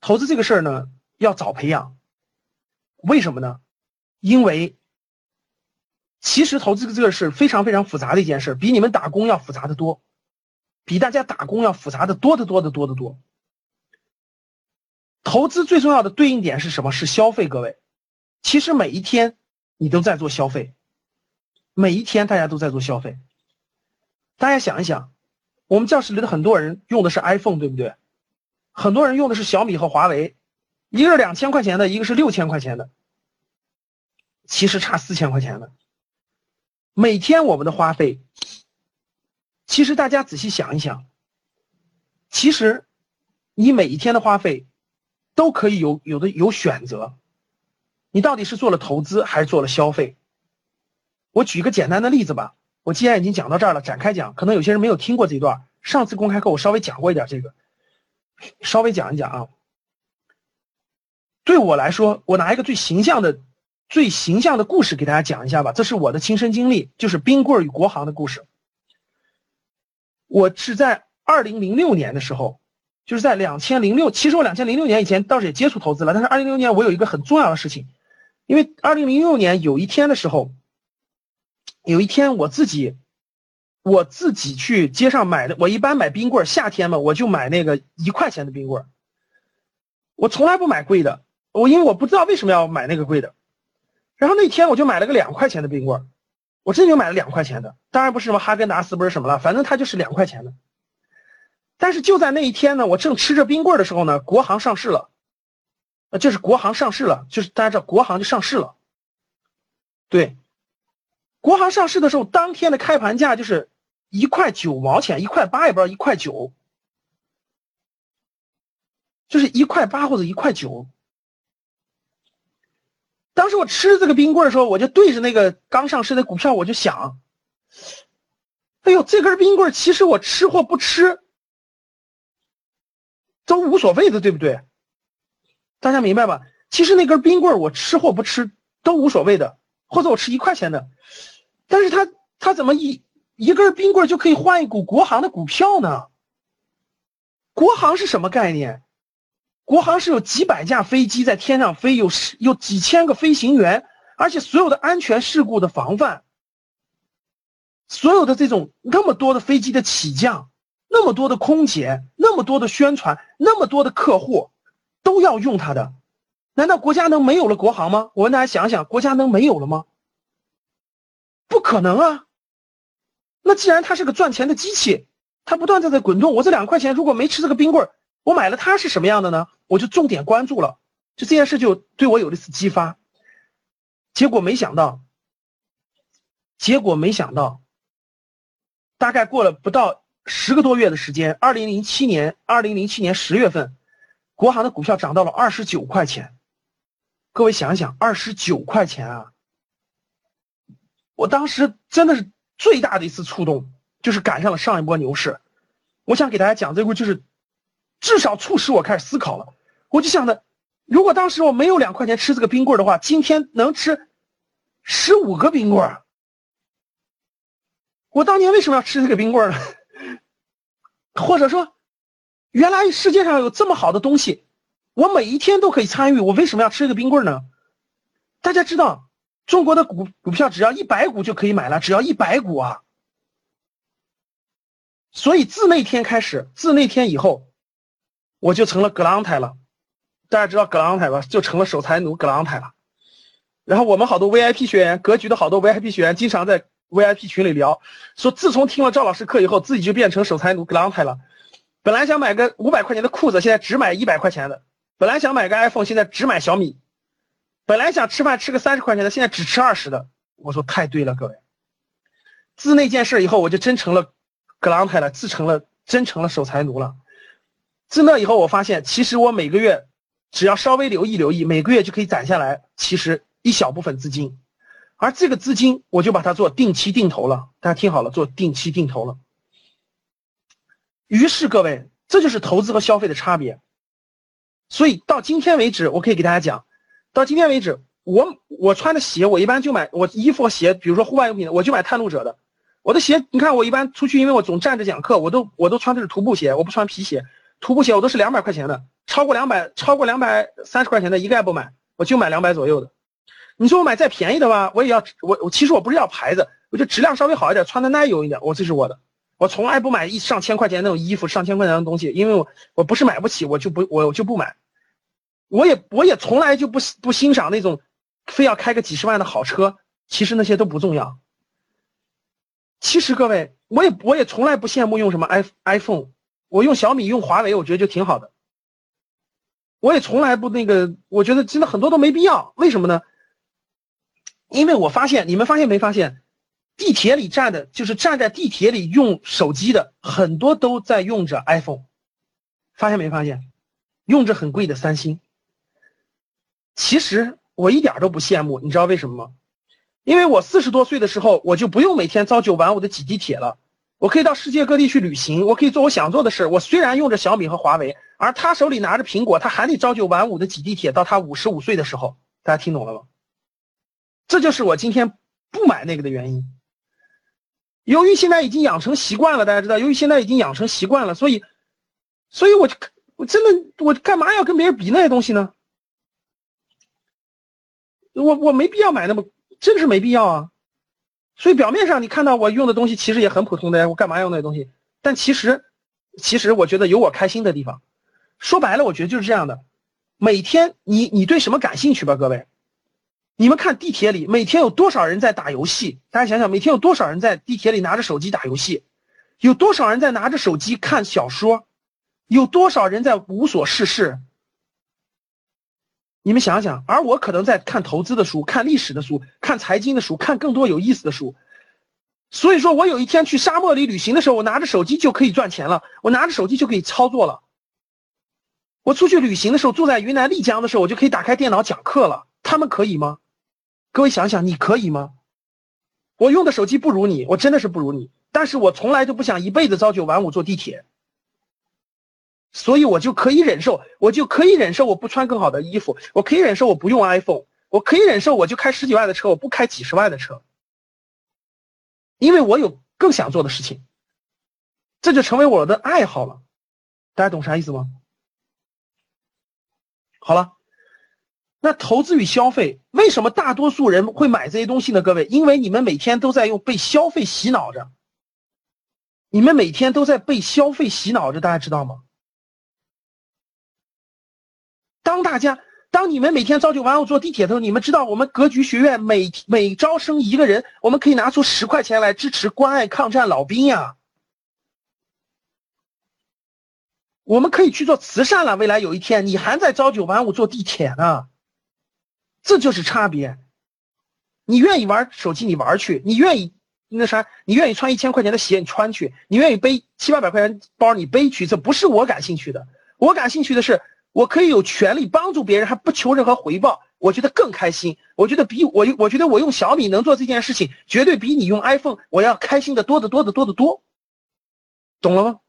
投资这个事儿呢，要早培养。为什么呢？因为其实投资这个是非常非常复杂的一件事，比你们打工要复杂的多，比大家打工要复杂的多得多得多得多。投资最重要的对应点是什么？是消费。各位，其实每一天你都在做消费，每一天大家都在做消费。大家想一想，我们教室里的很多人用的是 iPhone，对不对？很多人用的是小米和华为，一个是两千块钱的，一个是六千块钱的，其实差四千块钱的。每天我们的花费，其实大家仔细想一想，其实你每一天的花费。都可以有有的有选择，你到底是做了投资还是做了消费？我举个简单的例子吧。我既然已经讲到这儿了，展开讲，可能有些人没有听过这一段。上次公开课我稍微讲过一点这个，稍微讲一讲啊。对我来说，我拿一个最形象的、最形象的故事给大家讲一下吧。这是我的亲身经历，就是冰棍与国航的故事。我是在二零零六年的时候。就是在两千零六，其实我两千零六年以前倒是也接触投资了，但是二零零六年我有一个很重要的事情，因为二零零六年有一天的时候，有一天我自己，我自己去街上买的，我一般买冰棍夏天嘛，我就买那个一块钱的冰棍我从来不买贵的，我因为我不知道为什么要买那个贵的，然后那天我就买了个两块钱的冰棍我真就买了两块钱的，当然不是什么哈根达斯，不是什么了，反正它就是两块钱的。但是就在那一天呢，我正吃着冰棍的时候呢，国航上市了，呃，就是国航上市了，就是大家知道国航就上市了，对，国航上市的时候，当天的开盘价就是一块九毛钱，一块八也不知道一块九，就是一块八或者一块九。当时我吃这个冰棍的时候，我就对着那个刚上市的股票，我就想，哎呦，这根冰棍其实我吃或不吃。都无所谓的，对不对？大家明白吧？其实那根冰棍我吃或不吃都无所谓的，或者我吃一块钱的，但是他他怎么一一根冰棍就可以换一股国航的股票呢？国航是什么概念？国航是有几百架飞机在天上飞，有有几千个飞行员，而且所有的安全事故的防范，所有的这种那么多的飞机的起降。那么多的空姐，那么多的宣传，那么多的客户，都要用它的，难道国家能没有了国航吗？我问大家想想，国家能没有了吗？不可能啊！那既然它是个赚钱的机器，它不断在在滚动，我这两块钱如果没吃这个冰棍我买了它是什么样的呢？我就重点关注了，就这件事就对我有了一次激发。结果没想到，结果没想到，大概过了不到。十个多月的时间，二零零七年，二零零七年十月份，国航的股票涨到了二十九块钱。各位想想，二十九块钱啊！我当时真的是最大的一次触动，就是赶上了上一波牛市。我想给大家讲这个，就是至少促使我开始思考了。我就想着，如果当时我没有两块钱吃这个冰棍的话，今天能吃十五个冰棍。我当年为什么要吃这个冰棍呢？或者说，原来世界上有这么好的东西，我每一天都可以参与，我为什么要吃一个冰棍呢？大家知道，中国的股股票只要一百股就可以买了，只要一百股啊。所以自那天开始，自那天以后，我就成了格朗泰了。大家知道格朗泰吧？就成了守财奴格朗泰了。然后我们好多 VIP 学员，格局的好多 VIP 学员，经常在。VIP 群里聊，说自从听了赵老师课以后，自己就变成守财奴格朗泰了。本来想买个五百块钱的裤子，现在只买一百块钱的；本来想买个 iPhone，现在只买小米；本来想吃饭吃个三十块钱的，现在只吃二十的。我说太对了，各位。自那件事以后，我就真成了格朗泰了，自成了真成了守财奴了。自那以后，我发现其实我每个月只要稍微留意留意，每个月就可以攒下来，其实一小部分资金。而这个资金，我就把它做定期定投了。大家听好了，做定期定投了。于是各位，这就是投资和消费的差别。所以到今天为止，我可以给大家讲，到今天为止，我我穿的鞋，我一般就买我衣服和鞋，比如说户外用品的，我就买探路者的。我的鞋，你看我一般出去，因为我总站着讲课，我都我都穿的是徒步鞋，我不穿皮鞋。徒步鞋我都是两百块钱的，超过两百，超过两百三十块钱的一概不买，我就买两百左右的。你说我买再便宜的吧，我也要我我其实我不是要牌子，我就质量稍微好一点，穿的耐用一点，我这是我的。我从来不买一上千块钱那种衣服，上千块钱的东西，因为我我不是买不起，我就不我就不买。我也我也从来就不不欣赏那种非要开个几十万的好车，其实那些都不重要。其实各位，我也我也从来不羡慕用什么 i iPhone，我用小米用华为，我觉得就挺好的。我也从来不那个，我觉得真的很多都没必要，为什么呢？因为我发现，你们发现没发现，地铁里站的，就是站在地铁里用手机的，很多都在用着 iPhone，发现没发现？用着很贵的三星。其实我一点都不羡慕，你知道为什么吗？因为我四十多岁的时候，我就不用每天朝九晚五的挤地铁了，我可以到世界各地去旅行，我可以做我想做的事。我虽然用着小米和华为，而他手里拿着苹果，他还得朝九晚五的挤地铁，到他五十五岁的时候，大家听懂了吗？这就是我今天不买那个的原因。由于现在已经养成习惯了，大家知道，由于现在已经养成习惯了，所以，所以我就我真的我干嘛要跟别人比那些东西呢？我我没必要买那么，真是没必要啊。所以表面上你看到我用的东西其实也很普通的呀，我干嘛用那些东西？但其实，其实我觉得有我开心的地方。说白了，我觉得就是这样的。每天你你对什么感兴趣吧，各位。你们看地铁里每天有多少人在打游戏？大家想想，每天有多少人在地铁里拿着手机打游戏？有多少人在拿着手机看小说？有多少人在无所事事？你们想想，而我可能在看投资的书、看历史的书、看财经的书、看更多有意思的书。所以说我有一天去沙漠里旅行的时候，我拿着手机就可以赚钱了，我拿着手机就可以操作了。我出去旅行的时候，住在云南丽江的时候，我就可以打开电脑讲课了。他们可以吗？各位想想，你可以吗？我用的手机不如你，我真的是不如你。但是我从来就不想一辈子朝九晚五坐地铁，所以我就可以忍受，我就可以忍受我不穿更好的衣服，我可以忍受我不用 iPhone，我可以忍受我就开十几万的车，我不开几十万的车，因为我有更想做的事情，这就成为我的爱好了。大家懂啥意思吗？好了。那投资与消费，为什么大多数人会买这些东西呢？各位，因为你们每天都在用被消费洗脑着，你们每天都在被消费洗脑着，大家知道吗？当大家，当你们每天朝九晚五坐地铁的时候，你们知道我们格局学院每每招生一个人，我们可以拿出十块钱来支持关爱抗战老兵呀，我们可以去做慈善了。未来有一天，你还在朝九晚五坐地铁呢。这就是差别。你愿意玩手机，你玩去；你愿意那啥，你愿意穿一千块钱的鞋，你穿去；你愿意背七八百块钱包，你背去。这不是我感兴趣的。我感兴趣的是，我可以有权利帮助别人，还不求任何回报，我觉得更开心。我觉得比我，我觉得我用小米能做这件事情，绝对比你用 iPhone 我要开心的多得多得多得多。懂了吗？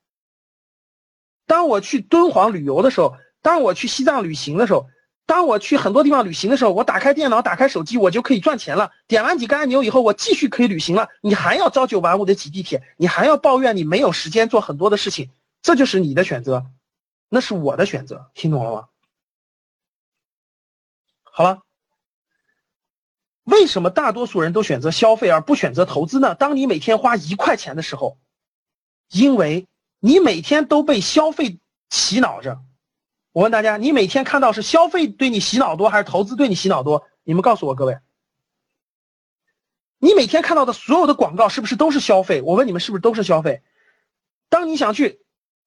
当我去敦煌旅游的时候，当我去西藏旅行的时候。当我去很多地方旅行的时候，我打开电脑，打开手机，我就可以赚钱了。点完几个按钮以后，我继续可以旅行了。你还要朝九晚五的挤地铁，你还要抱怨你没有时间做很多的事情，这就是你的选择，那是我的选择，听懂了吗？好了，为什么大多数人都选择消费而不选择投资呢？当你每天花一块钱的时候，因为你每天都被消费洗脑着。我问大家，你每天看到是消费对你洗脑多，还是投资对你洗脑多？你们告诉我，各位，你每天看到的所有的广告是不是都是消费？我问你们，是不是都是消费？当你想去，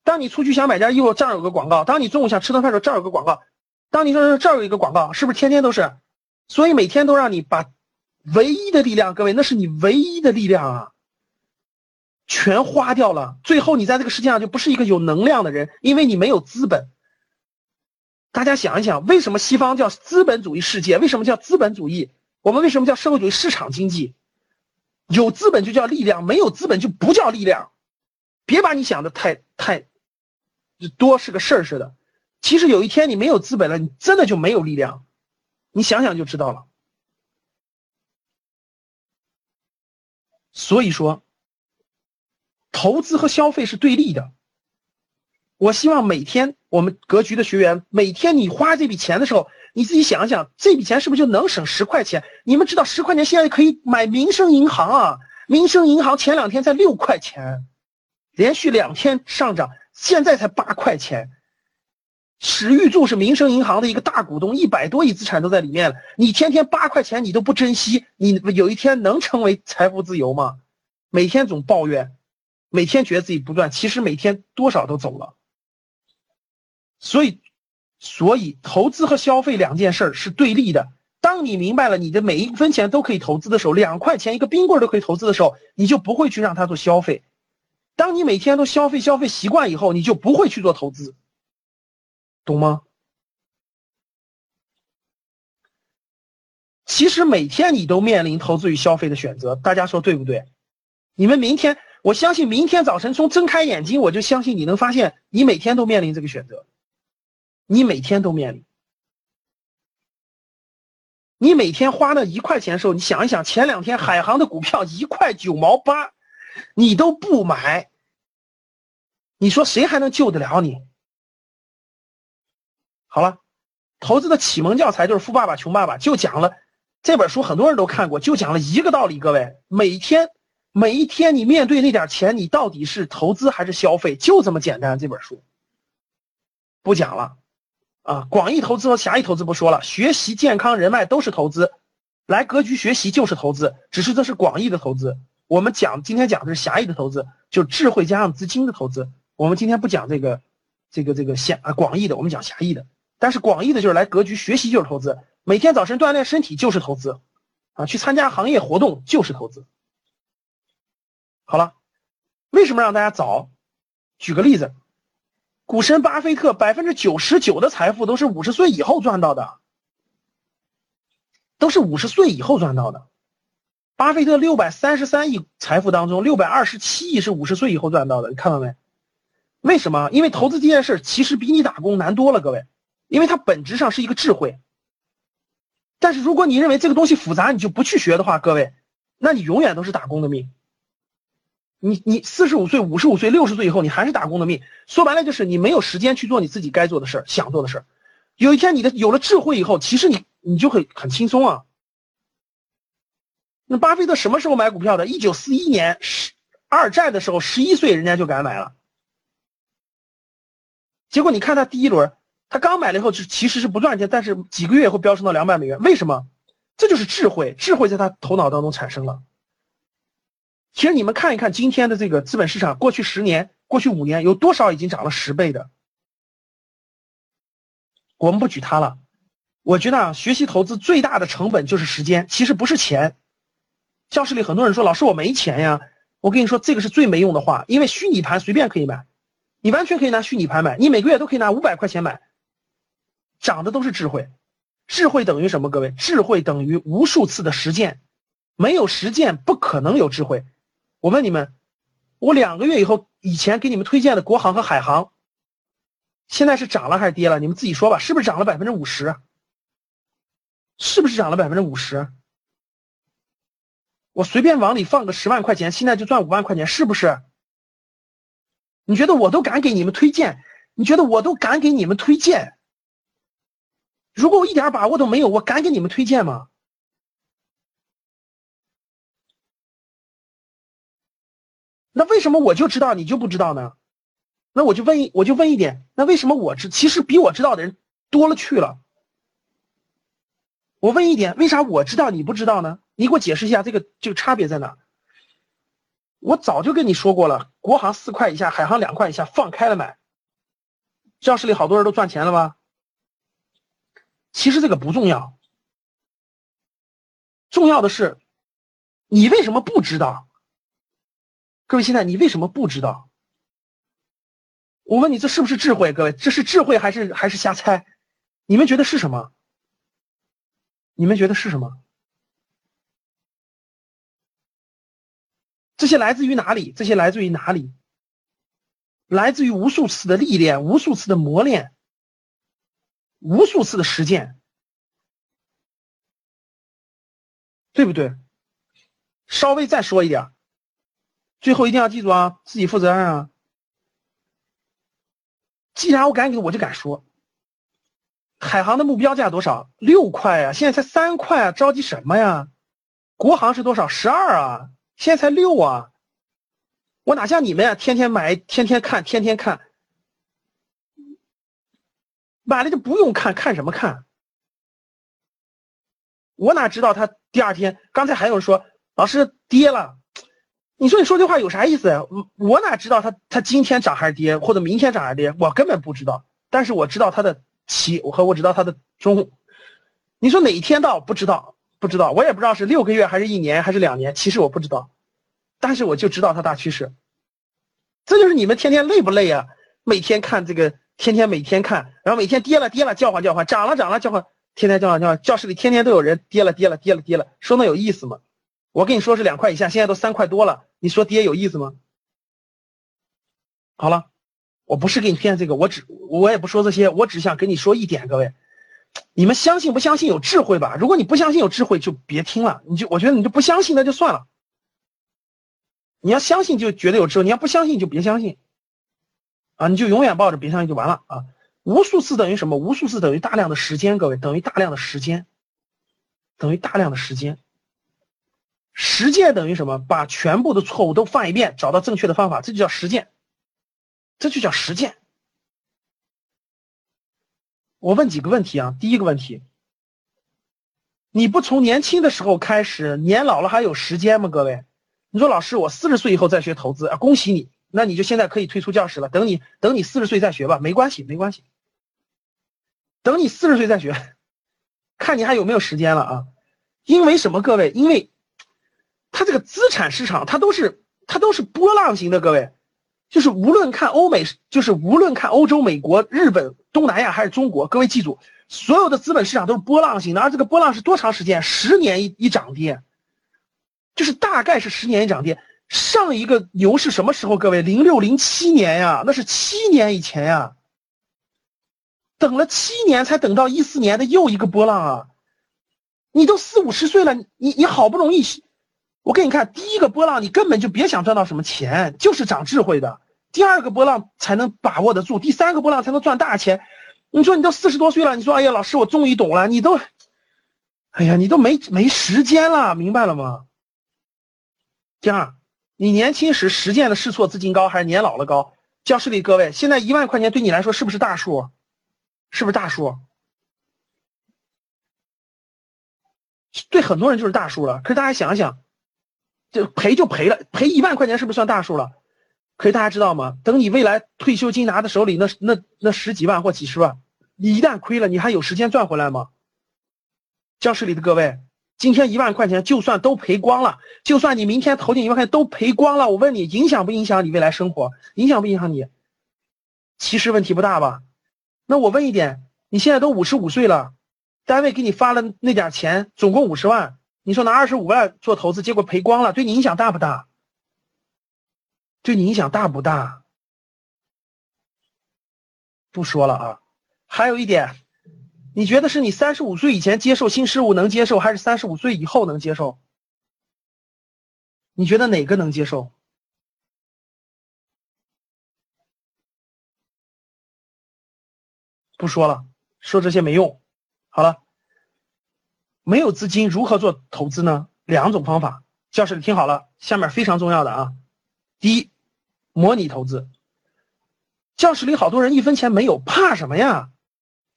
当你出去想买件衣服，这儿有个广告；当你中午想吃顿饭的时候，这儿有个广告；当你说这儿有一个广告，是不是天天都是？所以每天都让你把唯一的力量，各位，那是你唯一的力量啊，全花掉了。最后你在这个世界上就不是一个有能量的人，因为你没有资本。大家想一想，为什么西方叫资本主义世界？为什么叫资本主义？我们为什么叫社会主义市场经济？有资本就叫力量，没有资本就不叫力量。别把你想的太太多是个事儿似的。其实有一天你没有资本了，你真的就没有力量。你想想就知道了。所以说，投资和消费是对立的。我希望每天我们格局的学员，每天你花这笔钱的时候，你自己想想，这笔钱是不是就能省十块钱？你们知道十块钱现在可以买民生银行啊？民生银行前两天才六块钱，连续两天上涨，现在才八块钱。史玉柱是民生银行的一个大股东，一百多亿资产都在里面了。你天天八块钱你都不珍惜，你有一天能成为财富自由吗？每天总抱怨，每天觉得自己不赚，其实每天多少都走了。所以，所以投资和消费两件事是对立的。当你明白了你的每一分钱都可以投资的时候，两块钱一个冰棍都可以投资的时候，你就不会去让它做消费。当你每天都消费消费习惯以后，你就不会去做投资。懂吗？其实每天你都面临投资与消费的选择，大家说对不对？你们明天，我相信明天早晨从睁开眼睛，我就相信你能发现，你每天都面临这个选择，你每天都面临。你每天花那一块钱的时候，你想一想，前两天海航的股票一块九毛八，你都不买，你说谁还能救得了你？好了，投资的启蒙教材就是《富爸爸穷爸爸》，就讲了这本书，很多人都看过，就讲了一个道理。各位，每天每一天你面对那点钱，你到底是投资还是消费？就这么简单。这本书不讲了啊！广义投资和狭义投资不说了，学习、健康、人脉都是投资，来格局学习就是投资，只是这是广义的投资。我们讲今天讲的是狭义的投资，就智慧加上资金的投资。我们今天不讲这个这个这个狭啊广义的，我们讲狭义的。但是广义的就是来格局学习就是投资，每天早晨锻炼身体就是投资，啊，去参加行业活动就是投资。好了，为什么让大家早？举个例子，股神巴菲特百分之九十九的财富都是五十岁以后赚到的，都是五十岁以后赚到的。巴菲特六百三十三亿财富当中，六百二十七亿是五十岁以后赚到的，你看到没？为什么？因为投资这件事其实比你打工难多了，各位。因为它本质上是一个智慧，但是如果你认为这个东西复杂，你就不去学的话，各位，那你永远都是打工的命。你你四十五岁、五十五岁、六十岁以后，你还是打工的命。说白了就是你没有时间去做你自己该做的事儿、想做的事儿。有一天你的有了智慧以后，其实你你就会很轻松啊。那巴菲特什么时候买股票的？一九四一年十二战的时候，十一岁人家就敢买了。结果你看他第一轮。他刚买了以后是其实是不赚钱，但是几个月会飙升到两百美元。为什么？这就是智慧，智慧在他头脑当中产生了。其实你们看一看今天的这个资本市场，过去十年、过去五年有多少已经涨了十倍的？我们不举他了。我觉得啊，学习投资最大的成本就是时间，其实不是钱。教室里很多人说：“老师，我没钱呀。”我跟你说，这个是最没用的话，因为虚拟盘随便可以买，你完全可以拿虚拟盘买，你每个月都可以拿五百块钱买。涨的都是智慧，智慧等于什么？各位，智慧等于无数次的实践，没有实践不可能有智慧。我问你们，我两个月以后，以前给你们推荐的国航和海航，现在是涨了还是跌了？你们自己说吧，是不是涨了百分之五十？是不是涨了百分之五十？我随便往里放个十万块钱，现在就赚五万块钱，是不是？你觉得我都敢给你们推荐？你觉得我都敢给你们推荐？如果我一点把握都没有，我敢给你们推荐吗？那为什么我就知道你就不知道呢？那我就问一，我就问一点，那为什么我知，其实比我知道的人多了去了？我问一点，为啥我知道你不知道呢？你给我解释一下这个这个差别在哪？我早就跟你说过了，国航四块以下，海航两块以下，放开了买。教室里好多人都赚钱了吧？其实这个不重要，重要的是，你为什么不知道？各位，现在你为什么不知道？我问你，这是不是智慧？各位，这是智慧还是还是瞎猜？你们觉得是什么？你们觉得是什么？这些来自于哪里？这些来自于哪里？来自于无数次的历练，无数次的磨练。无数次的实践，对不对？稍微再说一点，最后一定要记住啊，自己负责任啊。既然我敢给，我就敢说。海航的目标价多少？六块啊，现在才三块啊，着急什么呀？国航是多少？十二啊，现在才六啊。我哪像你们啊，天天买，天天看，天天看，买了就不用看，看什么看？我哪知道他第二天？刚才还有人说老师跌了，你说你说这话有啥意思呀？我哪知道他他今天涨还是跌，或者明天涨还是跌？我根本不知道。但是我知道他的起，我和我知道他的中。你说哪一天到？不知道，不知道。我也不知道是六个月还是一年还是两年，其实我不知道。但是我就知道它大趋势。这就是你们天天累不累啊？每天看这个，天天每天看，然后每天跌了跌了叫唤叫唤，涨了涨了叫唤。天天叫唤叫唤，教室里天天都有人跌了跌了跌了跌了，说那有意思吗？我跟你说是两块以下，现在都三块多了，你说跌有意思吗？好了，我不是给你骗这个，我只我也不说这些，我只想跟你说一点，各位，你们相信不相信有智慧吧？如果你不相信有智慧，就别听了，你就我觉得你就不相信那就算了。你要相信就觉得有智慧，你要不相信就别相信，啊，你就永远抱着别相信就完了啊。无数次等于什么？无数次等于大量的时间，各位等于大量的时间，等于大量的时间。实践等于什么？把全部的错误都犯一遍，找到正确的方法，这就叫实践，这就叫实践。我问几个问题啊？第一个问题，你不从年轻的时候开始，年老了还有时间吗？各位，你说老师，我四十岁以后再学投资啊？恭喜你，那你就现在可以退出教室了。等你等你四十岁再学吧，没关系，没关系。等你四十岁再学，看你还有没有时间了啊？因为什么？各位，因为它这个资产市场，它都是它都是波浪型的。各位，就是无论看欧美，就是无论看欧洲、美国、日本、东南亚还是中国，各位记住，所有的资本市场都是波浪型的。而这个波浪是多长时间？十年一一涨跌，就是大概是十年一涨跌。上一个牛是什么时候？各位，零六零七年呀，那是七年以前呀。等了七年才等到一四年的又一个波浪啊！你都四五十岁了，你你好不容易，我给你看第一个波浪，你根本就别想赚到什么钱，就是长智慧的。第二个波浪才能把握得住，第三个波浪才能赚大钱。你说你都四十多岁了，你说哎呀，老师我终于懂了，你都，哎呀，你都没没时间了，明白了吗？第二，你年轻时实践的试错资金高还是年老了高？教室里各位，现在一万块钱对你来说是不是大数？是不是大数？对很多人就是大数了。可是大家想想，就赔就赔了，赔一万块钱是不是算大数了？可是大家知道吗？等你未来退休金拿在手里，那那那十几万或几十万，你一旦亏了，你还有时间赚回来吗？教室里的各位，今天一万块钱就算都赔光了，就算你明天投进一万块钱都赔光了，我问你，影响不影响你未来生活？影响不影响你？其实问题不大吧？那我问一点，你现在都五十五岁了，单位给你发了那点钱，总共五十万，你说拿二十五万做投资，结果赔光了，对你影响大不大？对你影响大不大？不说了啊。还有一点，你觉得是你三十五岁以前接受新事物能接受，还是三十五岁以后能接受？你觉得哪个能接受？不说了，说这些没用。好了，没有资金如何做投资呢？两种方法，教室里听好了，下面非常重要的啊。第一，模拟投资。教室里好多人一分钱没有，怕什么呀？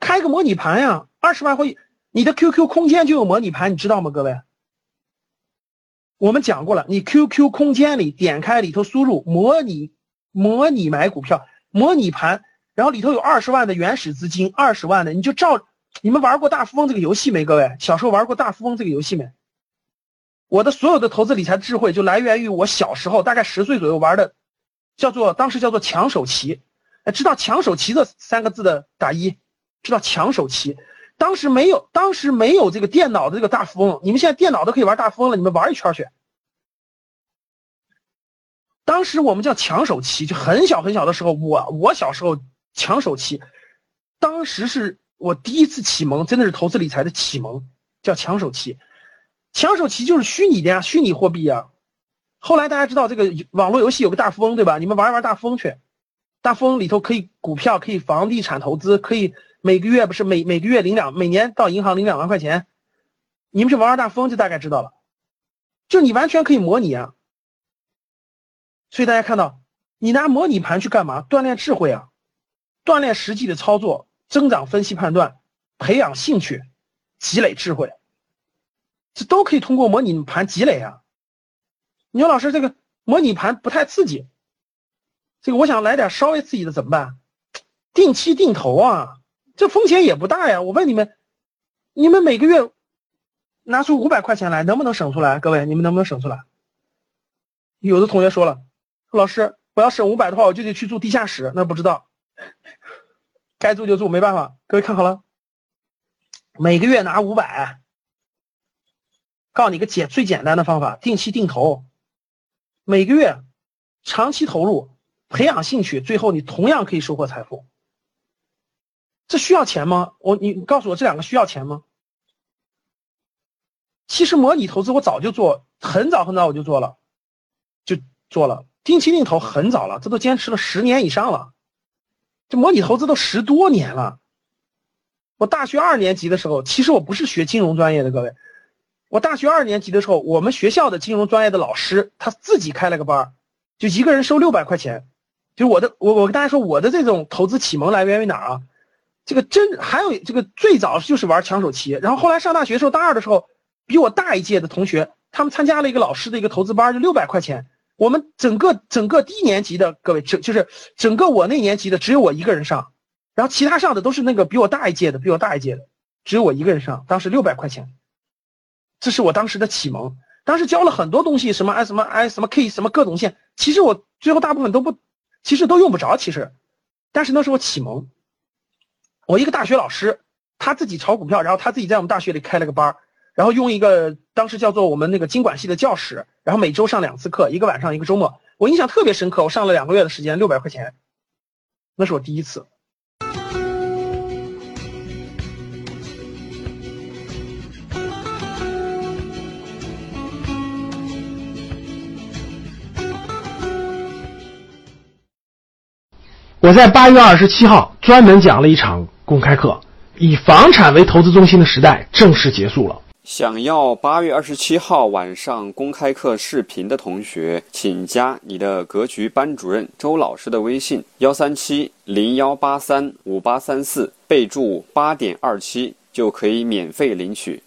开个模拟盘呀，二十万会，你的 QQ 空间就有模拟盘，你知道吗？各位，我们讲过了，你 QQ 空间里点开里头输入模拟模拟买股票模拟盘。然后里头有二十万的原始资金，二十万的你就照你们玩过大富翁这个游戏没？各位小时候玩过大富翁这个游戏没？我的所有的投资理财智慧就来源于我小时候大概十岁左右玩的，叫做当时叫做抢手棋。哎，知道抢手棋这三个字的打一，知道抢手棋。当时没有，当时没有这个电脑的这个大富翁，你们现在电脑都可以玩大富翁了，你们玩一圈去。当时我们叫抢手棋，就很小很小的时候，我我小时候。抢手棋，当时是我第一次启蒙，真的是投资理财的启蒙，叫抢手棋。抢手棋就是虚拟的呀，虚拟货币呀。后来大家知道这个网络游戏有个大富翁，对吧？你们玩一玩大富翁去。大富翁里头可以股票，可以房地产投资，可以每个月不是每每个月领两，每年到银行领两万块钱。你们去玩玩大富翁就大概知道了，就你完全可以模拟啊。所以大家看到，你拿模拟盘去干嘛？锻炼智慧啊，锻炼实际的操作，增长分析判断，培养兴趣，积累智慧，这都可以通过模拟盘积累啊。你说老师这个模拟盘不太刺激，这个我想来点稍微刺激的怎么办？定期定投啊，这风险也不大呀。我问你们，你们每个月拿出五百块钱来，能不能省出来？各位，你们能不能省出来？有的同学说了。老师，我要省五百的话，我就得去住地下室。那不知道，该住就住，没办法。各位看好了，每个月拿五百，告诉你个简最简单的方法：定期定投，每个月长期投入，培养兴趣，最后你同样可以收获财富。这需要钱吗？我你告诉我这两个需要钱吗？其实模拟投资我早就做，很早很早我就做了，就做了。定期定投很早了，这都坚持了十年以上了，这模拟投资都十多年了。我大学二年级的时候，其实我不是学金融专业的，各位，我大学二年级的时候，我们学校的金融专业的老师他自己开了个班就一个人收六百块钱。就我的，我我跟大家说，我的这种投资启蒙来源于哪儿啊？这个真还有这个最早就是玩抢手棋，然后后来上大学的时候，大二的时候，比我大一届的同学，他们参加了一个老师的一个投资班，就六百块钱。我们整个整个低年级的各位，就就是整个我那年级的只有我一个人上，然后其他上的都是那个比我大一届的，比我大一届的，只有我一个人上。当时六百块钱，这是我当时的启蒙。当时教了很多东西，什么 I 什么 I 什么 K 什么各种线，其实我最后大部分都不，其实都用不着。其实，但是那是我启蒙。我一个大学老师，他自己炒股票，然后他自己在我们大学里开了个班。然后用一个当时叫做我们那个经管系的教室，然后每周上两次课，一个晚上一个周末，我印象特别深刻。我上了两个月的时间，六百块钱，那是我第一次。我在八月二十七号专门讲了一场公开课，以房产为投资中心的时代正式结束了。想要八月二十七号晚上公开课视频的同学，请加你的格局班主任周老师的微信：幺三七零幺八三五八三四，备注八点二七，就可以免费领取。